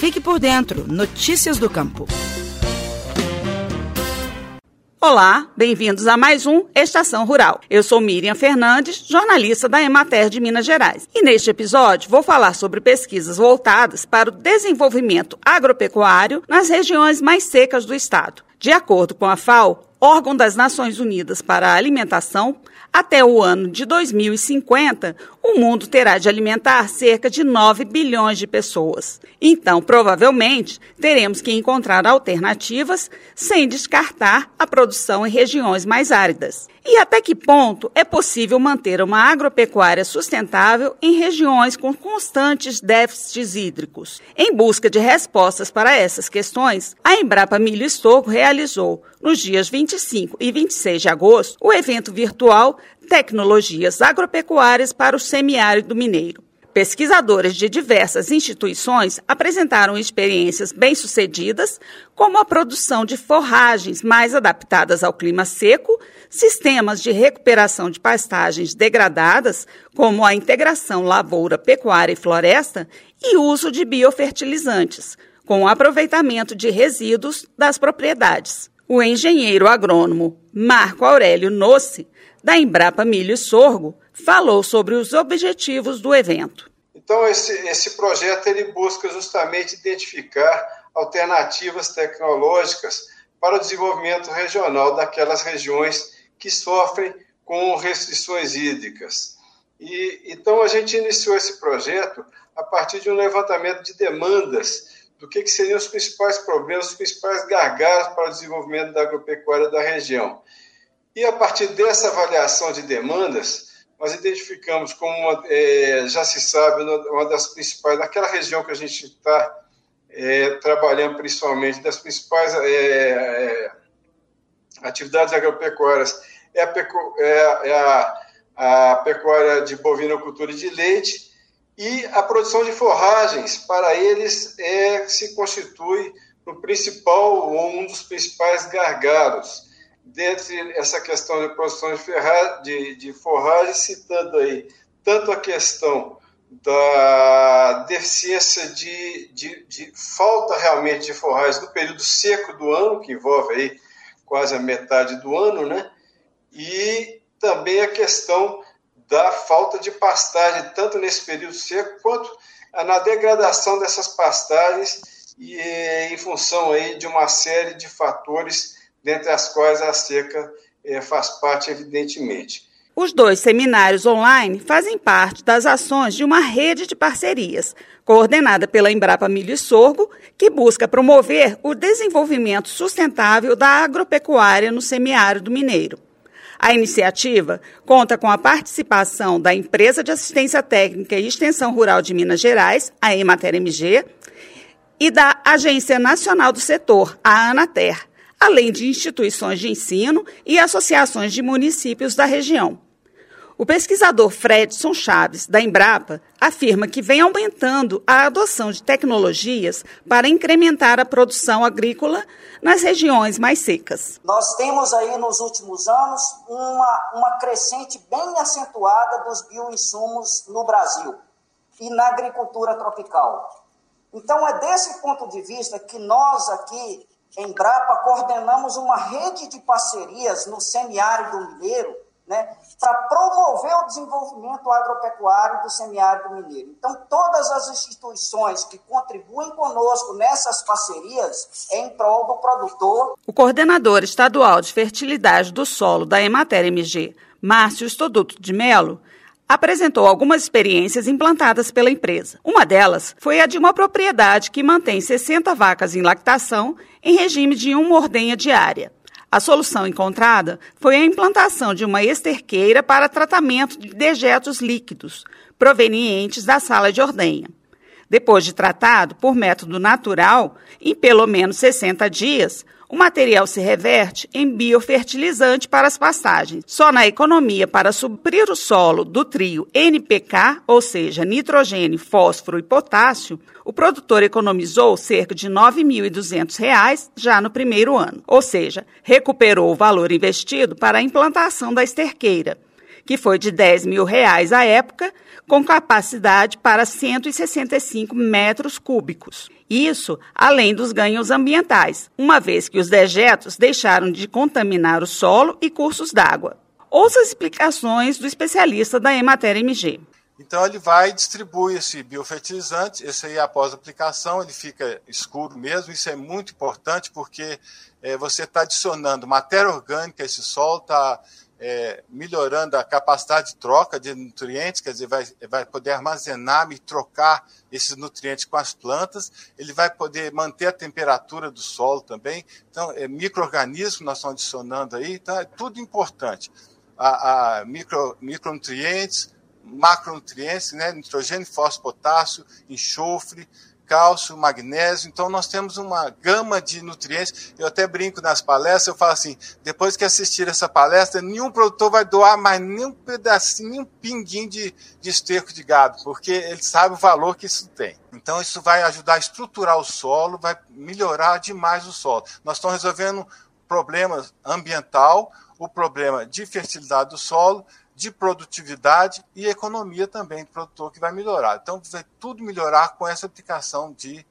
Fique por dentro. Notícias do Campo. Olá, bem-vindos a mais um Estação Rural. Eu sou Miriam Fernandes, jornalista da Emater de Minas Gerais. E neste episódio vou falar sobre pesquisas voltadas para o desenvolvimento agropecuário nas regiões mais secas do estado. De acordo com a FAO, órgão das Nações Unidas para a Alimentação, até o ano de 2050, o mundo terá de alimentar cerca de 9 bilhões de pessoas. Então, provavelmente, teremos que encontrar alternativas sem descartar a produção em regiões mais áridas. E até que ponto é possível manter uma agropecuária sustentável em regiões com constantes déficits hídricos? Em busca de respostas para essas questões, a Embrapa Milho e Sorgo realizou, nos dias 25 e 26 de agosto, o evento virtual Tecnologias Agropecuárias para o Semiárido Mineiro. Pesquisadores de diversas instituições apresentaram experiências bem-sucedidas, como a produção de forragens mais adaptadas ao clima seco, sistemas de recuperação de pastagens degradadas, como a integração lavoura, pecuária e floresta, e uso de biofertilizantes, com o aproveitamento de resíduos das propriedades. O engenheiro agrônomo Marco Aurélio Nossi, da Embrapa Milho e Sorgo, falou sobre os objetivos do evento. Então, esse, esse projeto ele busca justamente identificar alternativas tecnológicas para o desenvolvimento regional daquelas regiões que sofrem com restrições hídricas. E, então, a gente iniciou esse projeto a partir de um levantamento de demandas do que, que seriam os principais problemas, os principais gargalos para o desenvolvimento da agropecuária da região. E a partir dessa avaliação de demandas, nós identificamos como, uma, é, já se sabe, uma das principais, naquela região que a gente está é, trabalhando principalmente, das principais é, é atividades agropecuárias, é a, pecu, é, é a, a pecuária de bovinocultura e de leite e a produção de forragens, para eles, é, se constitui o principal ou um dos principais gargalos dentre essa questão de produção de, ferra, de, de forragem, citando aí tanto a questão da deficiência de, de, de, falta realmente de forragem no período seco do ano, que envolve aí quase a metade do ano, né? E também a questão da falta de pastagem, tanto nesse período seco quanto na degradação dessas pastagens e em função aí de uma série de fatores dentre as quais a seca é, faz parte, evidentemente. Os dois seminários online fazem parte das ações de uma rede de parcerias, coordenada pela Embrapa Milho e Sorgo, que busca promover o desenvolvimento sustentável da agropecuária no semiárido mineiro. A iniciativa conta com a participação da Empresa de Assistência Técnica e Extensão Rural de Minas Gerais, a Emater MG, e da Agência Nacional do Setor, a Anater, além de instituições de ensino e associações de municípios da região. O pesquisador Fredson Chaves, da Embrapa, afirma que vem aumentando a adoção de tecnologias para incrementar a produção agrícola nas regiões mais secas. Nós temos aí nos últimos anos uma, uma crescente bem acentuada dos bioinsumos no Brasil e na agricultura tropical. Então, é desse ponto de vista que nós aqui Embrapa, coordenamos uma rede de parcerias no semiárido mineiro, né, para promover o desenvolvimento agropecuário do semiárido mineiro. Então, todas as instituições que contribuem conosco nessas parcerias é em prol do produtor. O coordenador estadual de fertilidade do solo da Emater MG, Márcio Estoduto de Melo, apresentou algumas experiências implantadas pela empresa. Uma delas foi a de uma propriedade que mantém 60 vacas em lactação em regime de uma ordenha diária. A solução encontrada foi a implantação de uma esterqueira para tratamento de dejetos líquidos provenientes da sala de ordenha. Depois de tratado por método natural, em pelo menos 60 dias, o material se reverte em biofertilizante para as pastagens. Só na economia para suprir o solo do trio NPK, ou seja, nitrogênio, fósforo e potássio, o produtor economizou cerca de R$ 9.200 já no primeiro ano, ou seja, recuperou o valor investido para a implantação da esterqueira que foi de 10 mil reais à época, com capacidade para 165 metros cúbicos. Isso além dos ganhos ambientais, uma vez que os dejetos deixaram de contaminar o solo e cursos d'água. Ouça as explicações do especialista da Emater MG. Então ele vai e distribui esse biofertilizante, esse aí após a aplicação ele fica escuro mesmo, isso é muito importante porque é, você está adicionando matéria orgânica a esse solo, está é, melhorando a capacidade de troca de nutrientes, quer dizer, vai, vai poder armazenar e trocar esses nutrientes com as plantas, ele vai poder manter a temperatura do solo também, então é, micro-organismos nós estamos adicionando aí, então é tudo importante. A, a micro, micronutrientes, macronutrientes, né, nitrogênio, fósforo, potássio, enxofre, cálcio, magnésio. Então, nós temos uma gama de nutrientes. Eu até brinco nas palestras, eu falo assim: depois que assistir essa palestra, nenhum produtor vai doar mais nem um pedacinho, nem um pinguinho de, de esterco de gado, porque ele sabe o valor que isso tem. Então, isso vai ajudar a estruturar o solo, vai melhorar demais o solo. Nós estamos resolvendo problemas ambiental, o problema de fertilidade do solo de produtividade e economia também do produtor que vai melhorar. Então, vai tudo melhorar com essa aplicação de,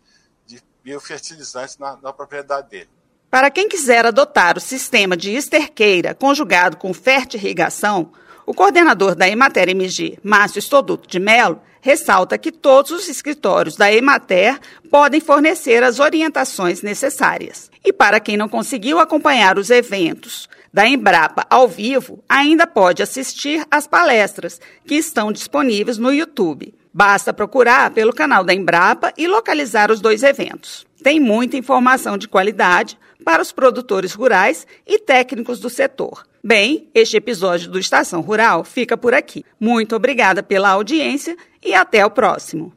de biofertilizantes na, na propriedade dele. Para quem quiser adotar o sistema de esterqueira conjugado com fertirrigação, o coordenador da Emater MG, Márcio Estoduto de Mello, ressalta que todos os escritórios da Emater podem fornecer as orientações necessárias. E para quem não conseguiu acompanhar os eventos da Embrapa ao vivo, ainda pode assistir às palestras que estão disponíveis no YouTube. Basta procurar pelo canal da Embrapa e localizar os dois eventos. Tem muita informação de qualidade para os produtores rurais e técnicos do setor. Bem, este episódio do Estação Rural fica por aqui. Muito obrigada pela audiência e até o próximo.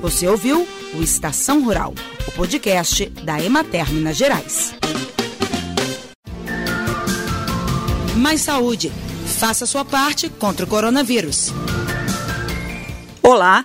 Você ouviu o Estação Rural, o podcast da Emater Minas Gerais. Mais saúde. Faça sua parte contra o coronavírus. Olá.